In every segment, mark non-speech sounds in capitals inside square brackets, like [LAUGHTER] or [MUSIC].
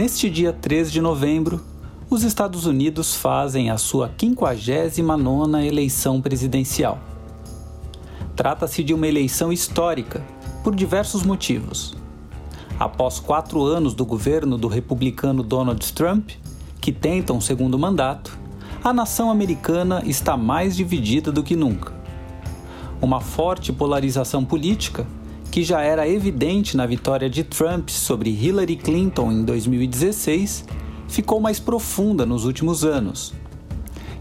Neste dia 3 de novembro, os Estados Unidos fazem a sua 59ª eleição presidencial. Trata-se de uma eleição histórica, por diversos motivos. Após quatro anos do governo do republicano Donald Trump, que tenta um segundo mandato, a nação americana está mais dividida do que nunca. Uma forte polarização política, que já era evidente na vitória de Trump sobre Hillary Clinton em 2016, ficou mais profunda nos últimos anos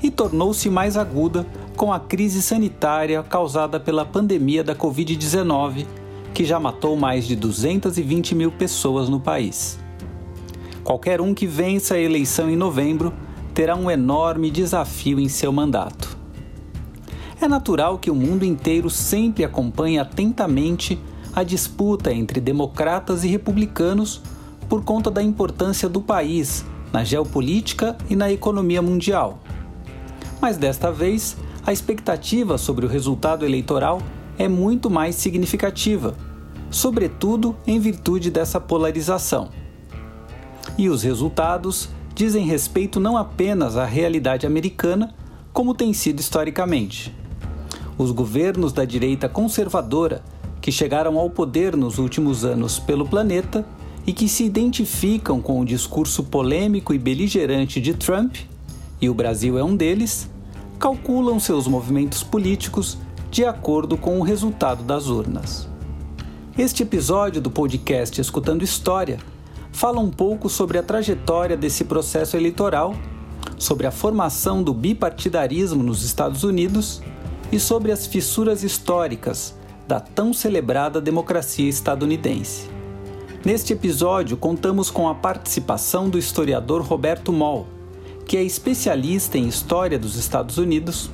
e tornou-se mais aguda com a crise sanitária causada pela pandemia da Covid-19, que já matou mais de 220 mil pessoas no país. Qualquer um que vença a eleição em novembro terá um enorme desafio em seu mandato. É natural que o mundo inteiro sempre acompanhe atentamente a disputa entre democratas e republicanos por conta da importância do país na geopolítica e na economia mundial. Mas desta vez, a expectativa sobre o resultado eleitoral é muito mais significativa, sobretudo em virtude dessa polarização. E os resultados dizem respeito não apenas à realidade americana, como tem sido historicamente. Os governos da direita conservadora, que chegaram ao poder nos últimos anos pelo planeta e que se identificam com o discurso polêmico e beligerante de Trump, e o Brasil é um deles, calculam seus movimentos políticos de acordo com o resultado das urnas. Este episódio do podcast Escutando História fala um pouco sobre a trajetória desse processo eleitoral, sobre a formação do bipartidarismo nos Estados Unidos e sobre as fissuras históricas da tão celebrada democracia estadunidense. Neste episódio, contamos com a participação do historiador Roberto Moll, que é especialista em história dos Estados Unidos,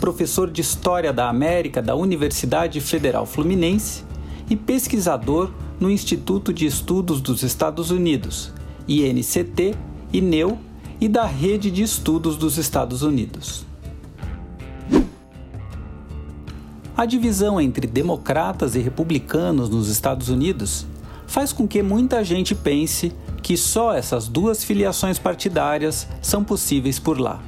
professor de História da América da Universidade Federal Fluminense e pesquisador no Instituto de Estudos dos Estados Unidos, INCT, INEU e da Rede de Estudos dos Estados Unidos. A divisão entre democratas e republicanos nos Estados Unidos faz com que muita gente pense que só essas duas filiações partidárias são possíveis por lá.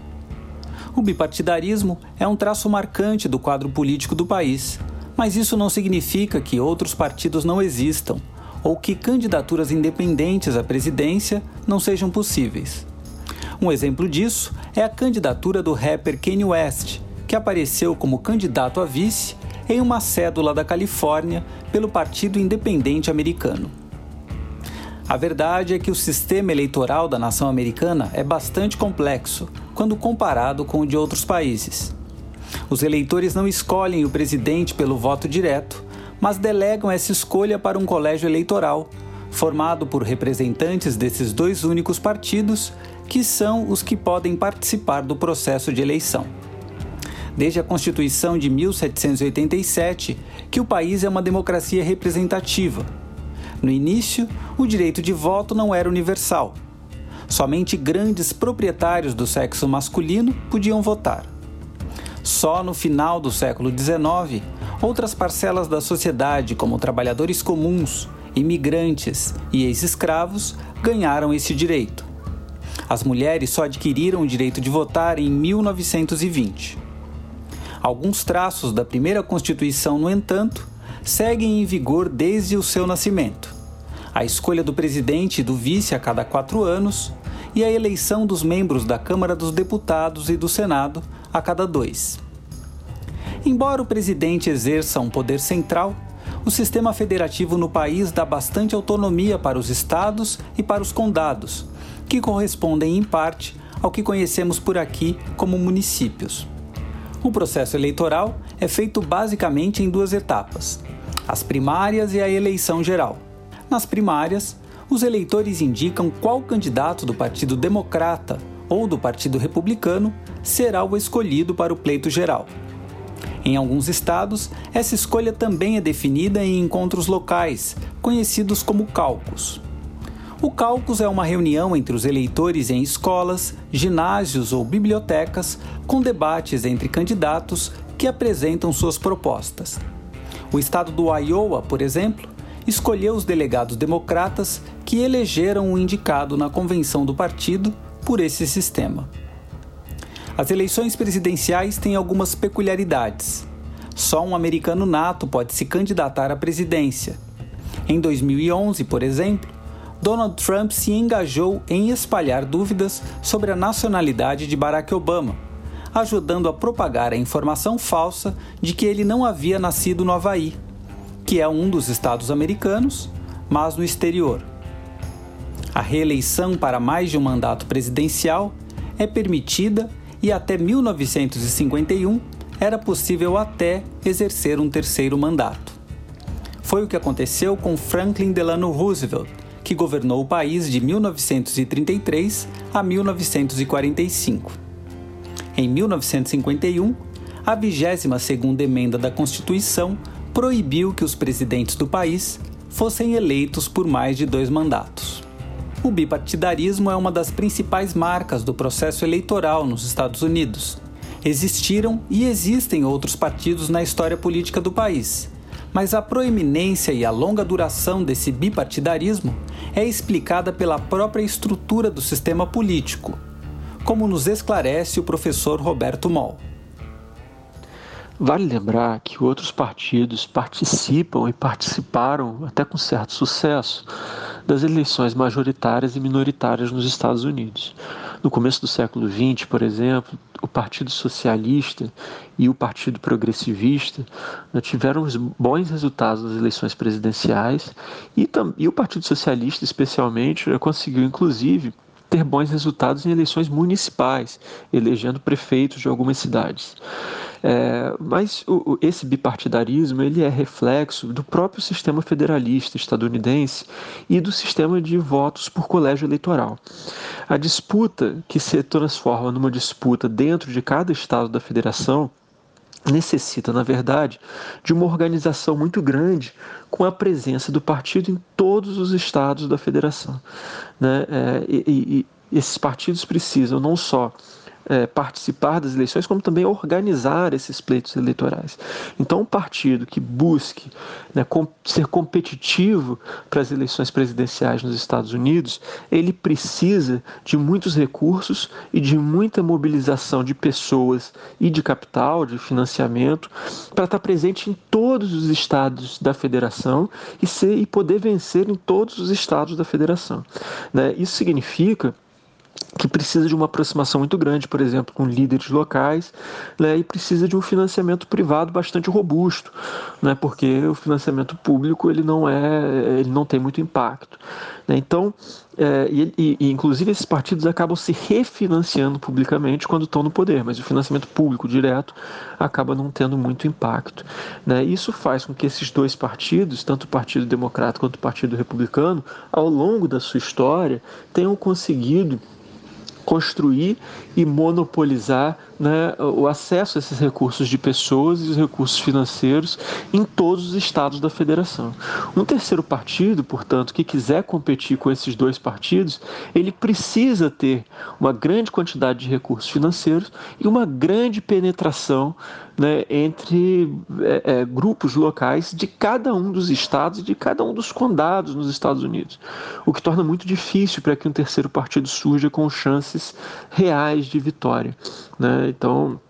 O bipartidarismo é um traço marcante do quadro político do país mas isso não significa que outros partidos não existam ou que candidaturas independentes à presidência não sejam possíveis. Um exemplo disso é a candidatura do rapper Kanye West, que apareceu como candidato a vice em uma cédula da Califórnia pelo Partido Independente Americano. A verdade é que o sistema eleitoral da nação americana é bastante complexo quando comparado com o de outros países. Os eleitores não escolhem o presidente pelo voto direto, mas delegam essa escolha para um colégio eleitoral, formado por representantes desses dois únicos partidos, que são os que podem participar do processo de eleição. Desde a Constituição de 1787, que o país é uma democracia representativa. No início, o direito de voto não era universal. Somente grandes proprietários do sexo masculino podiam votar. Só no final do século XIX, outras parcelas da sociedade, como trabalhadores comuns, imigrantes e ex-escravos, ganharam esse direito. As mulheres só adquiriram o direito de votar em 1920. Alguns traços da primeira Constituição, no entanto, seguem em vigor desde o seu nascimento. A escolha do presidente e do vice a cada quatro anos e a eleição dos membros da Câmara dos Deputados e do Senado a cada dois. Embora o presidente exerça um poder central, o sistema federativo no país dá bastante autonomia para os estados e para os condados, que correspondem em parte ao que conhecemos por aqui como municípios. O processo eleitoral é feito basicamente em duas etapas: as primárias e a eleição geral. Nas primárias, os eleitores indicam qual candidato do Partido Democrata ou do Partido Republicano será o escolhido para o pleito geral. Em alguns estados, essa escolha também é definida em encontros locais, conhecidos como caucus. O caucus é uma reunião entre os eleitores em escolas, ginásios ou bibliotecas, com debates entre candidatos que apresentam suas propostas. O estado do Iowa, por exemplo, escolheu os delegados democratas que elegeram o indicado na convenção do partido por esse sistema. As eleições presidenciais têm algumas peculiaridades. Só um americano nato pode se candidatar à presidência. Em 2011, por exemplo, Donald Trump se engajou em espalhar dúvidas sobre a nacionalidade de Barack Obama, ajudando a propagar a informação falsa de que ele não havia nascido no Havaí, que é um dos estados americanos, mas no exterior. A reeleição para mais de um mandato presidencial é permitida e até 1951 era possível até exercer um terceiro mandato. Foi o que aconteceu com Franklin Delano Roosevelt, que governou o país de 1933 a 1945. Em 1951, a 22ª emenda da Constituição proibiu que os presidentes do país fossem eleitos por mais de dois mandatos. O bipartidarismo é uma das principais marcas do processo eleitoral nos Estados Unidos. Existiram e existem outros partidos na história política do país, mas a proeminência e a longa duração desse bipartidarismo é explicada pela própria estrutura do sistema político, como nos esclarece o professor Roberto Moll. Vale lembrar que outros partidos participam e participaram, até com certo sucesso, das eleições majoritárias e minoritárias nos Estados Unidos. No começo do século XX, por exemplo, o Partido Socialista e o Partido Progressivista né, tiveram bons resultados nas eleições presidenciais e, e o Partido Socialista, especialmente, conseguiu, inclusive, ter bons resultados em eleições municipais, elegendo prefeitos de algumas cidades. É, mas o, esse bipartidarismo ele é reflexo do próprio sistema federalista estadunidense e do sistema de votos por colégio eleitoral. A disputa que se transforma numa disputa dentro de cada estado da federação necessita, na verdade, de uma organização muito grande com a presença do partido em todos os estados da federação. Né? É, e, e esses partidos precisam não só é, participar das eleições, como também organizar esses pleitos eleitorais. Então, um partido que busque né, com, ser competitivo para as eleições presidenciais nos Estados Unidos, ele precisa de muitos recursos e de muita mobilização de pessoas e de capital, de financiamento, para estar presente em todos os estados da federação e, ser, e poder vencer em todos os estados da federação. Né? Isso significa que precisa de uma aproximação muito grande, por exemplo, com líderes locais, né, e precisa de um financiamento privado bastante robusto, né, porque o financiamento público ele não é, ele não tem muito impacto. Né, então, é, e, e, inclusive esses partidos acabam se refinanciando publicamente quando estão no poder, mas o financiamento público direto acaba não tendo muito impacto. Né? Isso faz com que esses dois partidos, tanto o Partido Democrata quanto o Partido Republicano, ao longo da sua história, tenham conseguido construir e monopolizar né, o acesso a esses recursos de pessoas e os recursos financeiros em todos os estados da federação. Um terceiro partido, portanto, que quiser competir com esses dois partidos, ele precisa ter uma grande quantidade de recursos financeiros e uma grande penetração né, entre é, é, grupos locais de cada um dos estados e de cada um dos condados nos Estados Unidos, o que torna muito difícil para que um terceiro partido surja com chances reais de vitória. Né? Então,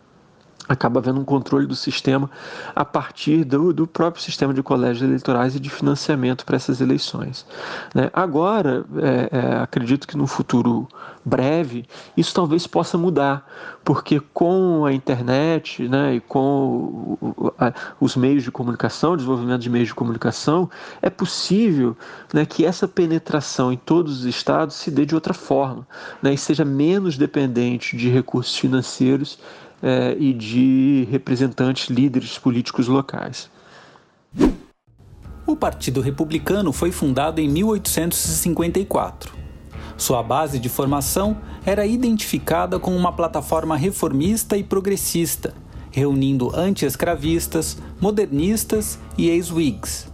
acaba havendo um controle do sistema a partir do, do próprio sistema de colégios eleitorais e de financiamento para essas eleições. Né? Agora, é, é, acredito que no futuro breve, isso talvez possa mudar, porque com a internet né, e com o, a, os meios de comunicação, desenvolvimento de meios de comunicação, é possível né, que essa penetração em todos os estados se dê de outra forma né, e seja menos dependente de recursos financeiros é, e de representantes líderes políticos locais. O Partido Republicano foi fundado em 1854. Sua base de formação era identificada como uma plataforma reformista e progressista, reunindo anti-escravistas, modernistas e ex-Whigs.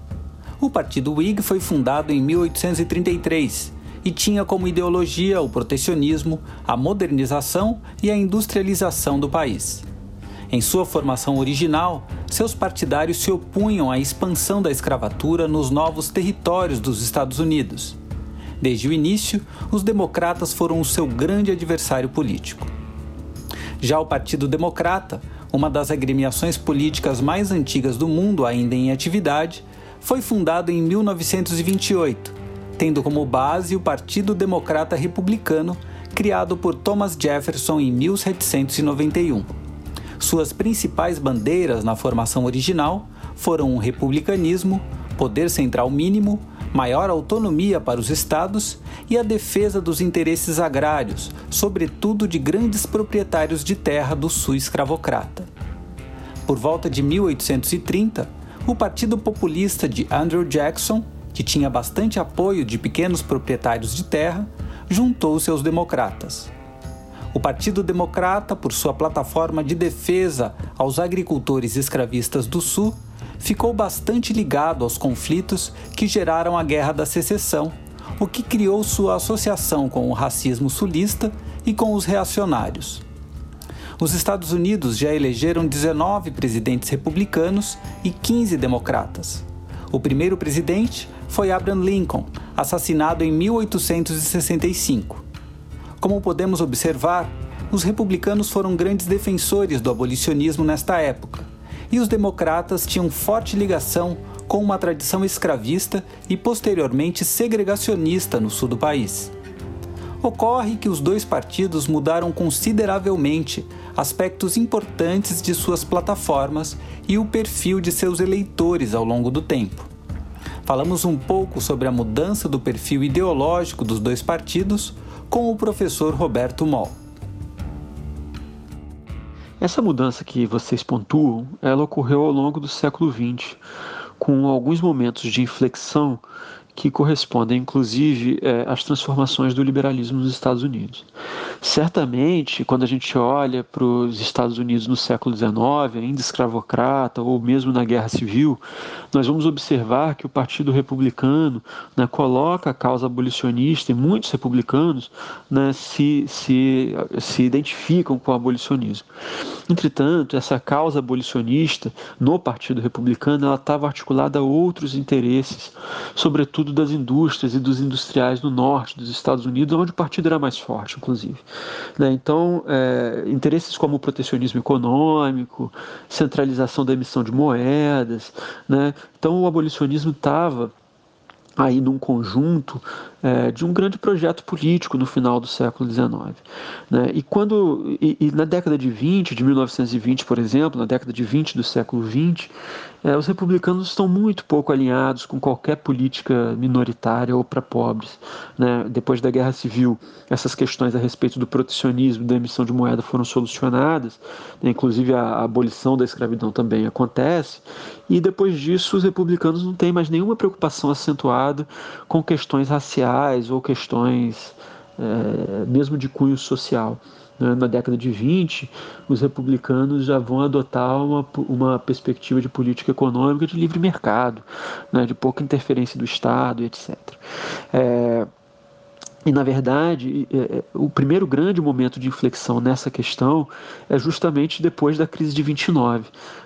O Partido Whig foi fundado em 1833 e tinha como ideologia o protecionismo, a modernização e a industrialização do país. Em sua formação original, seus partidários se opunham à expansão da escravatura nos novos territórios dos Estados Unidos. Desde o início, os democratas foram o seu grande adversário político. Já o Partido Democrata, uma das agremiações políticas mais antigas do mundo ainda em atividade, foi fundado em 1928, tendo como base o Partido Democrata Republicano, criado por Thomas Jefferson em 1791. Suas principais bandeiras na formação original foram o republicanismo, poder central mínimo, maior autonomia para os estados e a defesa dos interesses agrários, sobretudo de grandes proprietários de terra do sul escravocrata. Por volta de 1830, o Partido Populista de Andrew Jackson, que tinha bastante apoio de pequenos proprietários de terra, juntou-se aos democratas. O Partido Democrata, por sua plataforma de defesa aos agricultores escravistas do Sul, ficou bastante ligado aos conflitos que geraram a Guerra da Secessão, o que criou sua associação com o racismo sulista e com os reacionários. Os Estados Unidos já elegeram 19 presidentes republicanos e 15 democratas. O primeiro presidente foi Abraham Lincoln, assassinado em 1865. Como podemos observar, os republicanos foram grandes defensores do abolicionismo nesta época, e os democratas tinham forte ligação com uma tradição escravista e posteriormente segregacionista no sul do país. Ocorre que os dois partidos mudaram consideravelmente aspectos importantes de suas plataformas e o perfil de seus eleitores ao longo do tempo. Falamos um pouco sobre a mudança do perfil ideológico dos dois partidos com o professor Roberto Moll. Essa mudança que vocês pontuam, ela ocorreu ao longo do século XX, com alguns momentos de inflexão que correspondem, inclusive, é, às transformações do liberalismo nos Estados Unidos. Certamente, quando a gente olha para os Estados Unidos no século XIX, ainda escravocrata, ou mesmo na Guerra Civil, nós vamos observar que o Partido Republicano né, coloca a causa abolicionista e muitos republicanos né, se, se, se identificam com o abolicionismo. Entretanto, essa causa abolicionista no Partido Republicano ela estava articulada a outros interesses, sobretudo das indústrias e dos industriais no norte dos Estados Unidos, onde o partido era mais forte, inclusive. Né? Então, é, interesses como o protecionismo econômico, centralização da emissão de moedas, né? então o abolicionismo estava aí num conjunto é, de um grande projeto político no final do século XIX. Né? E quando e, e, na década de 20, de 1920, por exemplo, na década de 20 do século 20, é, os republicanos estão muito pouco alinhados com qualquer política minoritária ou para pobres. Né? Depois da Guerra Civil, essas questões a respeito do protecionismo, da emissão de moeda foram solucionadas, né? inclusive a, a abolição da escravidão também acontece, e depois disso os republicanos não têm mais nenhuma preocupação acentuada com questões raciais ou questões é, mesmo de cunho social. Né? Na década de 20, os republicanos já vão adotar uma, uma perspectiva de política econômica de livre mercado, né? de pouca interferência do Estado, etc. É, e, na verdade, é, é, o primeiro grande momento de inflexão nessa questão é justamente depois da crise de 29,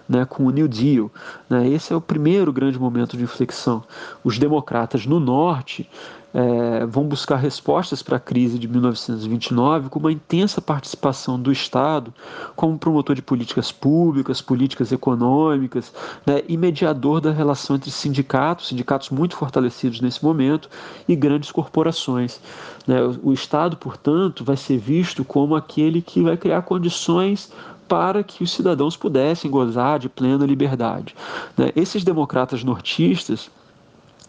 né, com o New Deal. Né? Esse é o primeiro grande momento de inflexão. Os democratas no norte é, vão buscar respostas para a crise de 1929 com uma intensa participação do Estado como promotor de políticas públicas, políticas econômicas né, e mediador da relação entre sindicatos, sindicatos muito fortalecidos nesse momento, e grandes corporações. Né. O Estado, portanto, vai ser visto como aquele que vai criar condições para que os cidadãos pudessem gozar de plena liberdade. Né. Esses democratas nortistas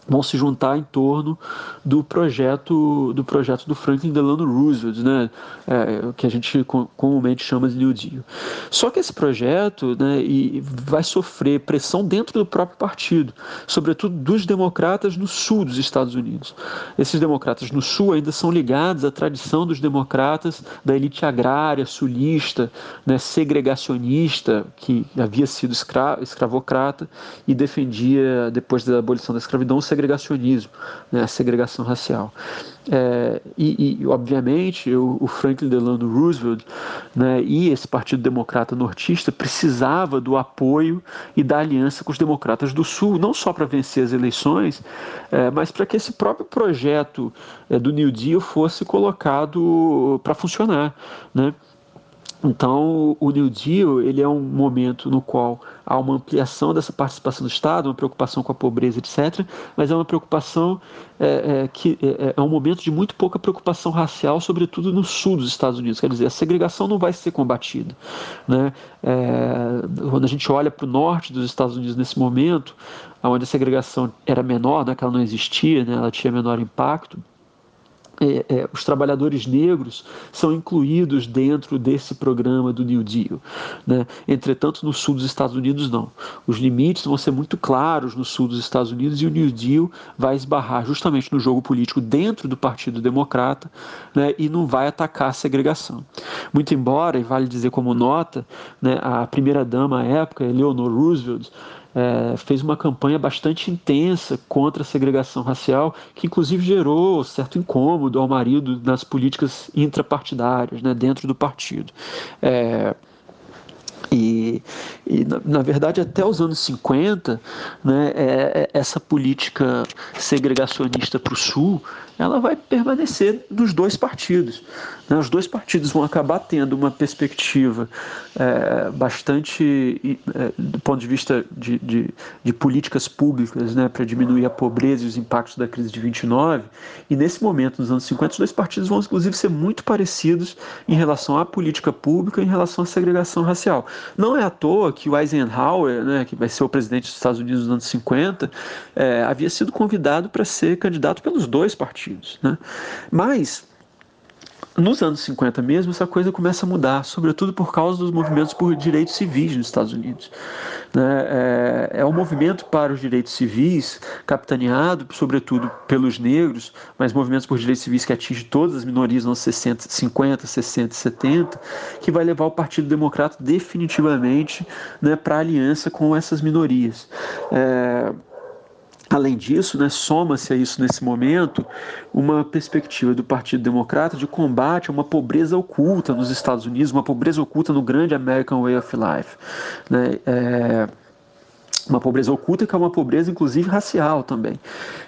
vão se juntar em torno do projeto do projeto do Franklin Delano Roosevelt, né, é, que a gente comumente chama de New Deal. Só que esse projeto, né, e vai sofrer pressão dentro do próprio partido, sobretudo dos democratas no sul dos Estados Unidos. Esses democratas no sul ainda são ligados à tradição dos democratas da elite agrária sulista, né, segregacionista, que havia sido escra escravocrata e defendia depois da abolição da escravidão segregacionismo, né, a segregação racial. É, e, e, obviamente, o, o, Franklin Delano Roosevelt né, e esse Partido Democrata Nortista precisava do apoio e da aliança com os democratas do Sul, não só para vencer as eleições, é, mas para que esse próprio projeto é, do New Deal fosse colocado para funcionar. Né? Então, o New Deal ele é um momento no qual há uma ampliação dessa participação do Estado, uma preocupação com a pobreza, etc., mas é uma preocupação é, é, que é, é, um momento de muito pouca preocupação racial, sobretudo no sul dos Estados Unidos. Quer dizer, a segregação não vai ser combatida. Né? É, quando a gente olha para o norte dos Estados Unidos nesse momento, onde a segregação era menor, né, que ela não existia, né, ela tinha menor impacto, é, é, os trabalhadores negros são incluídos dentro desse programa do New Deal. Né? Entretanto, no sul dos Estados Unidos, não. Os limites vão ser muito claros no sul dos Estados Unidos e o New Deal vai esbarrar justamente no jogo político dentro do Partido Democrata né? e não vai atacar a segregação. Muito embora, e vale dizer como nota, né, a primeira-dama à época, Eleanor Roosevelt, é, fez uma campanha bastante intensa contra a segregação racial, que inclusive gerou certo incômodo ao marido nas políticas intrapartidárias, né, dentro do partido. É, e, e na, na, verdade, até os anos 50, né, é, é, essa política segregacionista para o Sul ela vai permanecer nos dois partidos. Né? Os dois partidos vão acabar tendo uma perspectiva é, bastante, é, do ponto de vista de, de, de políticas públicas, né, para diminuir a pobreza e os impactos da crise de 29. E nesse momento, nos anos 50, os dois partidos vão inclusive ser muito parecidos em relação à política pública, em relação à segregação racial. Não é à toa que o Eisenhower, né, que vai ser o presidente dos Estados Unidos nos anos 50, é, havia sido convidado para ser candidato pelos dois partidos partidos. Né? Mas nos anos 50 mesmo, essa coisa começa a mudar, sobretudo por causa dos movimentos por direitos civis nos Estados Unidos. Né? É, é um movimento para os direitos civis, capitaneado, sobretudo, pelos negros, mas movimentos por direitos civis que atinge todas as minorias nos 60, 50, 60 e 70, que vai levar o Partido Democrata definitivamente né, para a aliança com essas minorias. É, Além disso, né, soma-se a isso nesse momento uma perspectiva do Partido Democrata de combate a uma pobreza oculta nos Estados Unidos, uma pobreza oculta no grande American Way of Life. Né? É uma pobreza oculta que é uma pobreza inclusive racial também.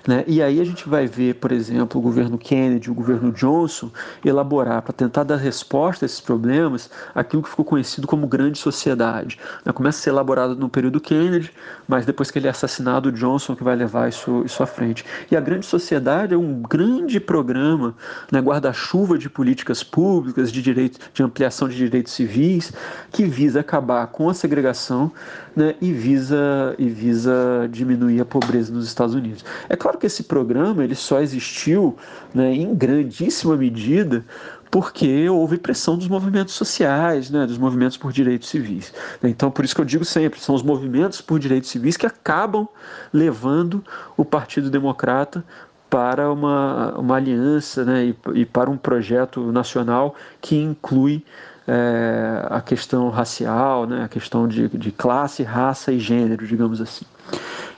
Né? E aí a gente vai ver, por exemplo, o governo Kennedy, o governo Johnson elaborar para tentar dar resposta a esses problemas aquilo que ficou conhecido como grande sociedade. Né? Começa a ser elaborado no período Kennedy, mas depois que ele é assassinado, o Johnson que vai levar isso, isso à frente. E a grande sociedade é um grande programa, né, guarda-chuva de políticas públicas, de direito, de ampliação de direitos civis, que visa acabar com a segregação né, e visa e visa diminuir a pobreza nos Estados Unidos. É claro que esse programa ele só existiu né, em grandíssima medida porque houve pressão dos movimentos sociais, né, dos movimentos por direitos civis. Então, por isso que eu digo sempre, são os movimentos por direitos civis que acabam levando o Partido Democrata para uma, uma aliança né, e, e para um projeto nacional que inclui é, a questão racial, né, a questão de, de classe, raça e gênero, digamos assim.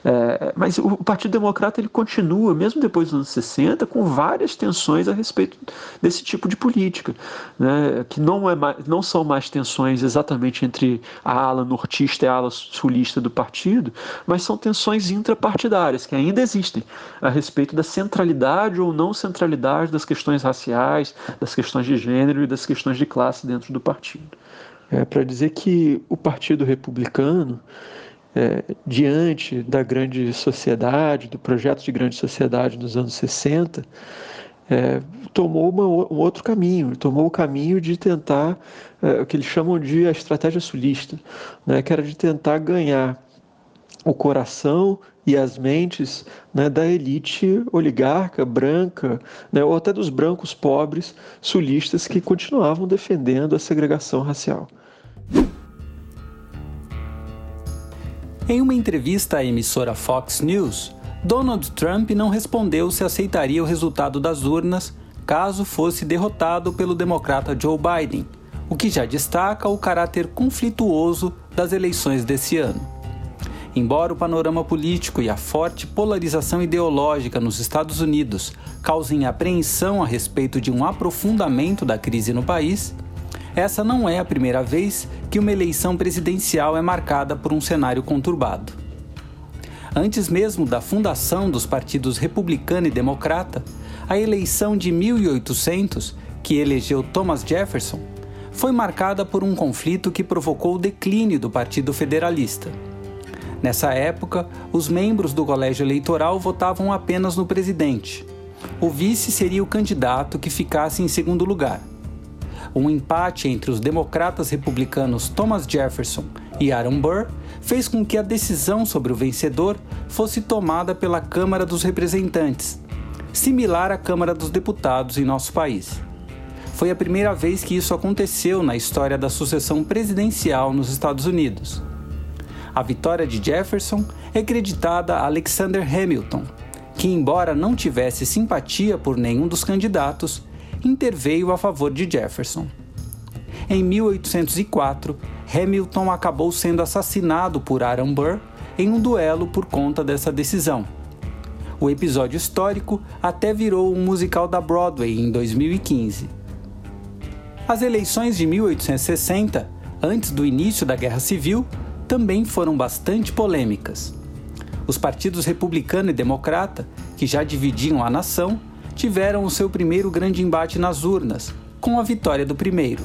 É, mas o Partido Democrata ele continua, mesmo depois dos anos 60, com várias tensões a respeito desse tipo de política, né, que não, é mais, não são mais tensões exatamente entre a ala nortista e a ala sulista do partido, mas são tensões intrapartidárias que ainda existem a respeito da centralidade ou não centralidade das questões raciais, das questões de gênero e das questões de classe dentro do partido. É, Para dizer que o Partido Republicano é, diante da grande sociedade, do projeto de grande sociedade dos anos 60, é, tomou uma, um outro caminho, tomou o caminho de tentar é, o que eles chamam de a estratégia sulista, né, que era de tentar ganhar o coração e as mentes né, da elite oligarca, branca, né, ou até dos brancos pobres sulistas que continuavam defendendo a segregação racial. Em uma entrevista à emissora Fox News, Donald Trump não respondeu se aceitaria o resultado das urnas caso fosse derrotado pelo democrata Joe Biden, o que já destaca o caráter conflituoso das eleições desse ano. Embora o panorama político e a forte polarização ideológica nos Estados Unidos causem apreensão a respeito de um aprofundamento da crise no país, essa não é a primeira vez que uma eleição presidencial é marcada por um cenário conturbado. Antes mesmo da fundação dos partidos republicano e democrata, a eleição de 1800, que elegeu Thomas Jefferson, foi marcada por um conflito que provocou o declínio do Partido Federalista. Nessa época, os membros do colégio eleitoral votavam apenas no presidente. O vice seria o candidato que ficasse em segundo lugar. Um empate entre os democratas republicanos Thomas Jefferson e Aaron Burr fez com que a decisão sobre o vencedor fosse tomada pela Câmara dos Representantes, similar à Câmara dos Deputados em nosso país. Foi a primeira vez que isso aconteceu na história da sucessão presidencial nos Estados Unidos. A vitória de Jefferson é creditada a Alexander Hamilton, que, embora não tivesse simpatia por nenhum dos candidatos, interveio a favor de Jefferson. Em 1804, Hamilton acabou sendo assassinado por Aaron Burr em um duelo por conta dessa decisão. O episódio histórico até virou um musical da Broadway em 2015. As eleições de 1860, antes do início da Guerra Civil, também foram bastante polêmicas. Os partidos republicano e democrata, que já dividiam a nação, tiveram o seu primeiro grande embate nas urnas, com a vitória do primeiro.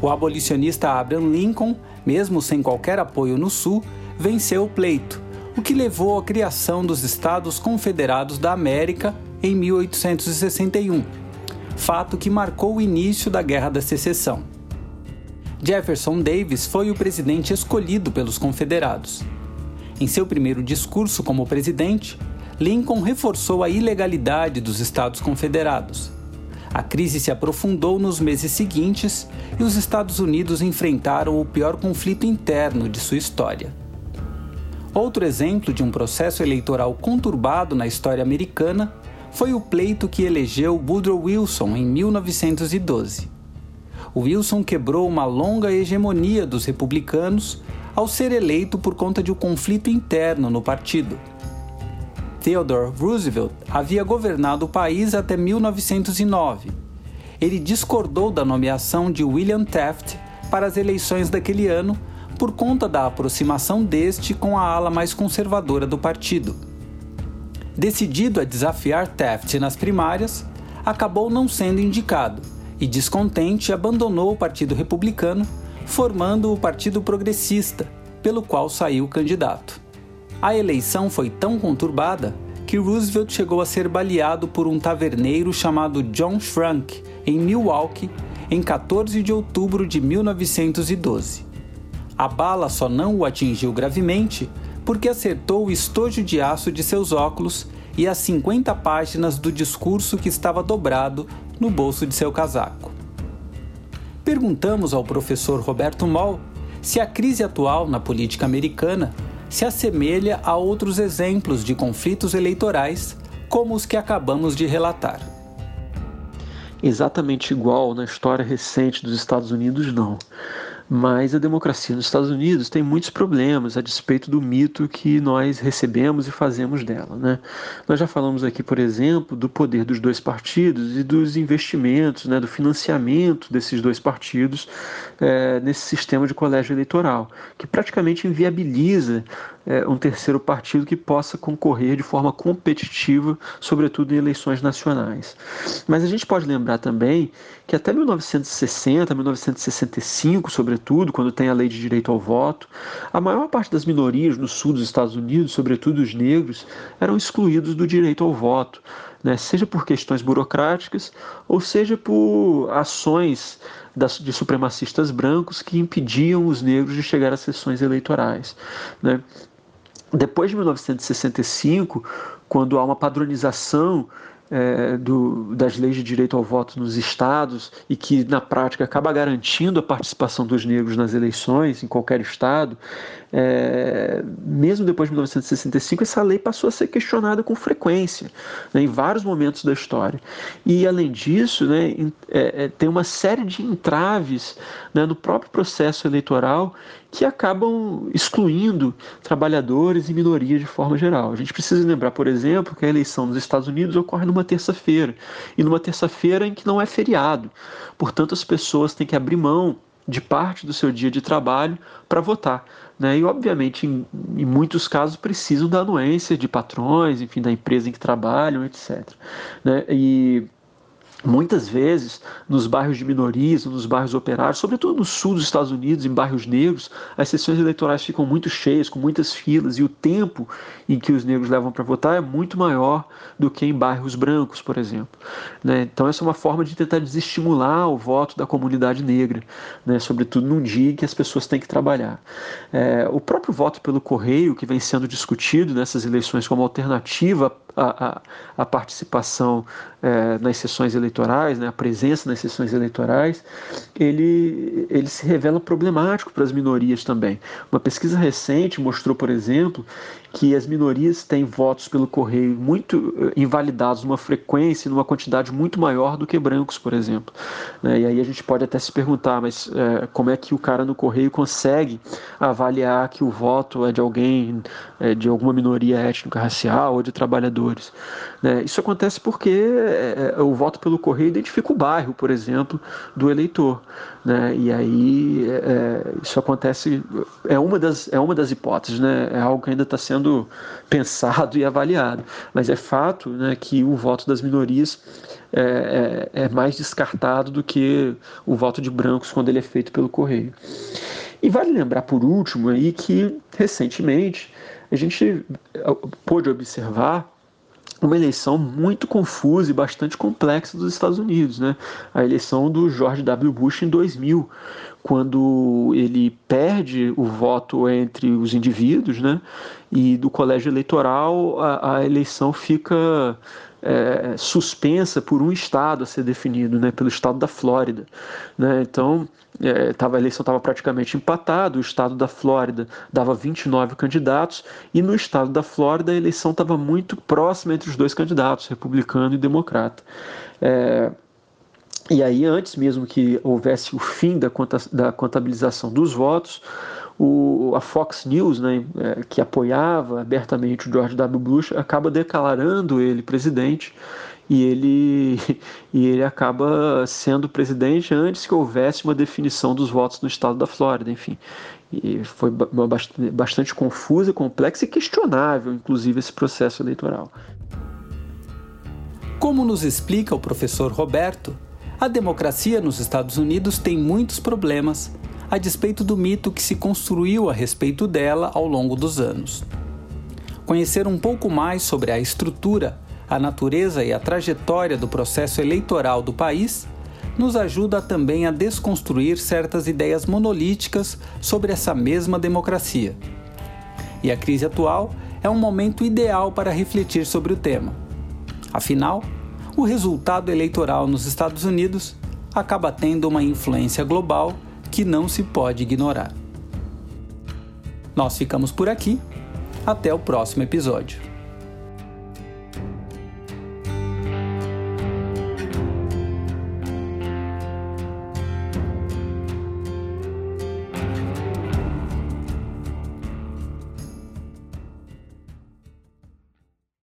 O abolicionista Abraham Lincoln, mesmo sem qualquer apoio no Sul, venceu o pleito, o que levou à criação dos Estados Confederados da América em 1861, fato que marcou o início da Guerra da Secessão. Jefferson Davis foi o presidente escolhido pelos confederados. Em seu primeiro discurso como presidente, Lincoln reforçou a ilegalidade dos Estados Confederados. A crise se aprofundou nos meses seguintes e os Estados Unidos enfrentaram o pior conflito interno de sua história. Outro exemplo de um processo eleitoral conturbado na história americana foi o pleito que elegeu Woodrow Wilson em 1912. Wilson quebrou uma longa hegemonia dos republicanos ao ser eleito por conta de um conflito interno no partido. Theodore Roosevelt havia governado o país até 1909. Ele discordou da nomeação de William Taft para as eleições daquele ano por conta da aproximação deste com a ala mais conservadora do partido. Decidido a desafiar Taft nas primárias, acabou não sendo indicado e, descontente, abandonou o Partido Republicano, formando o Partido Progressista, pelo qual saiu candidato. A eleição foi tão conturbada que Roosevelt chegou a ser baleado por um taverneiro chamado John Frank em Milwaukee em 14 de outubro de 1912. A bala só não o atingiu gravemente porque acertou o estojo de aço de seus óculos e as 50 páginas do discurso que estava dobrado no bolso de seu casaco. Perguntamos ao professor Roberto Moll se a crise atual na política americana se assemelha a outros exemplos de conflitos eleitorais, como os que acabamos de relatar. Exatamente igual na história recente dos Estados Unidos, não. Mas a democracia nos Estados Unidos tem muitos problemas a despeito do mito que nós recebemos e fazemos dela. Né? Nós já falamos aqui, por exemplo, do poder dos dois partidos e dos investimentos, né, do financiamento desses dois partidos é, nesse sistema de colégio eleitoral, que praticamente inviabiliza é, um terceiro partido que possa concorrer de forma competitiva, sobretudo em eleições nacionais. Mas a gente pode lembrar também que até 1960, 1965, sobretudo, quando tem a lei de direito ao voto, a maior parte das minorias no sul dos Estados Unidos, sobretudo os negros, eram excluídos do direito ao voto. Né, seja por questões burocráticas ou seja por ações de supremacistas brancos que impediam os negros de chegar às sessões eleitorais. Né? Depois de 1965, quando há uma padronização é, do, das leis de direito ao voto nos estados e que, na prática, acaba garantindo a participação dos negros nas eleições em qualquer estado, é, mesmo depois de 1965, essa lei passou a ser questionada com frequência, né, em vários momentos da história. E, além disso, né, é, é, tem uma série de entraves né, no próprio processo eleitoral que acabam excluindo trabalhadores e minorias de forma geral. A gente precisa lembrar, por exemplo, que a eleição nos Estados Unidos ocorre numa terça-feira, e numa terça-feira em que não é feriado. Portanto, as pessoas têm que abrir mão de parte do seu dia de trabalho para votar. Né? E, obviamente, em, em, muitos casos, precisam da anuência de patrões, enfim, da empresa em que trabalham, etc. Né? E Muitas vezes, nos bairros de minorias, nos bairros operários, sobretudo no sul dos Estados Unidos, em bairros negros, as sessões eleitorais ficam muito cheias, com muitas filas, e o tempo em que os negros levam para votar é muito maior do que em bairros brancos, por exemplo. Né? Então, essa é uma forma de tentar desestimular o voto da comunidade negra, né? sobretudo num dia em que as pessoas têm que trabalhar. É, o próprio voto pelo correio, que vem sendo discutido nessas eleições como alternativa à, à participação é, nas sessões eleitorais, né, a presença nas sessões eleitorais, ele, ele se revela problemático para as minorias também. Uma pesquisa recente mostrou, por exemplo, que as minorias têm votos pelo correio muito eh, invalidados numa frequência, numa quantidade muito maior do que brancos, por exemplo. Né? E aí a gente pode até se perguntar, mas é, como é que o cara no correio consegue avaliar que o voto é de alguém, é, de alguma minoria étnica, racial ou de trabalhadores? Né? Isso acontece porque é, o voto pelo correio identifica o bairro, por exemplo, do eleitor. Né? E aí isso acontece, é uma das, é uma das hipóteses, né? é algo que ainda está sendo pensado e avaliado. Mas é fato né, que o voto das minorias é, é, é mais descartado do que o voto de brancos quando ele é feito pelo correio. E vale lembrar, por último, aí que recentemente a gente eh, pôde observar uma eleição muito confusa e bastante complexa dos Estados Unidos, né? A eleição do George W. Bush em 2000, quando ele perde o voto entre os indivíduos, né? E do colégio eleitoral a, a eleição fica é, suspensa por um estado a ser definido, né? Pelo estado da Flórida, né? Então é, tava, a eleição estava praticamente empatada, o estado da Flórida dava 29 candidatos, e no estado da Flórida a eleição estava muito próxima entre os dois candidatos, republicano e democrata. É, e aí, antes mesmo que houvesse o fim da, conta, da contabilização dos votos, o, a Fox News, né, é, que apoiava abertamente o George W. Bush, acaba declarando ele presidente e ele, [LAUGHS] e ele acaba sendo presidente antes que houvesse uma definição dos votos no estado da Flórida, enfim. E foi bastante, bastante confusa, complexa e questionável, inclusive, esse processo eleitoral. Como nos explica o professor Roberto, a democracia nos Estados Unidos tem muitos problemas, a despeito do mito que se construiu a respeito dela ao longo dos anos. Conhecer um pouco mais sobre a estrutura, a natureza e a trajetória do processo eleitoral do país nos ajuda também a desconstruir certas ideias monolíticas sobre essa mesma democracia. E a crise atual é um momento ideal para refletir sobre o tema. Afinal, o resultado eleitoral nos Estados Unidos acaba tendo uma influência global que não se pode ignorar. Nós ficamos por aqui. Até o próximo episódio.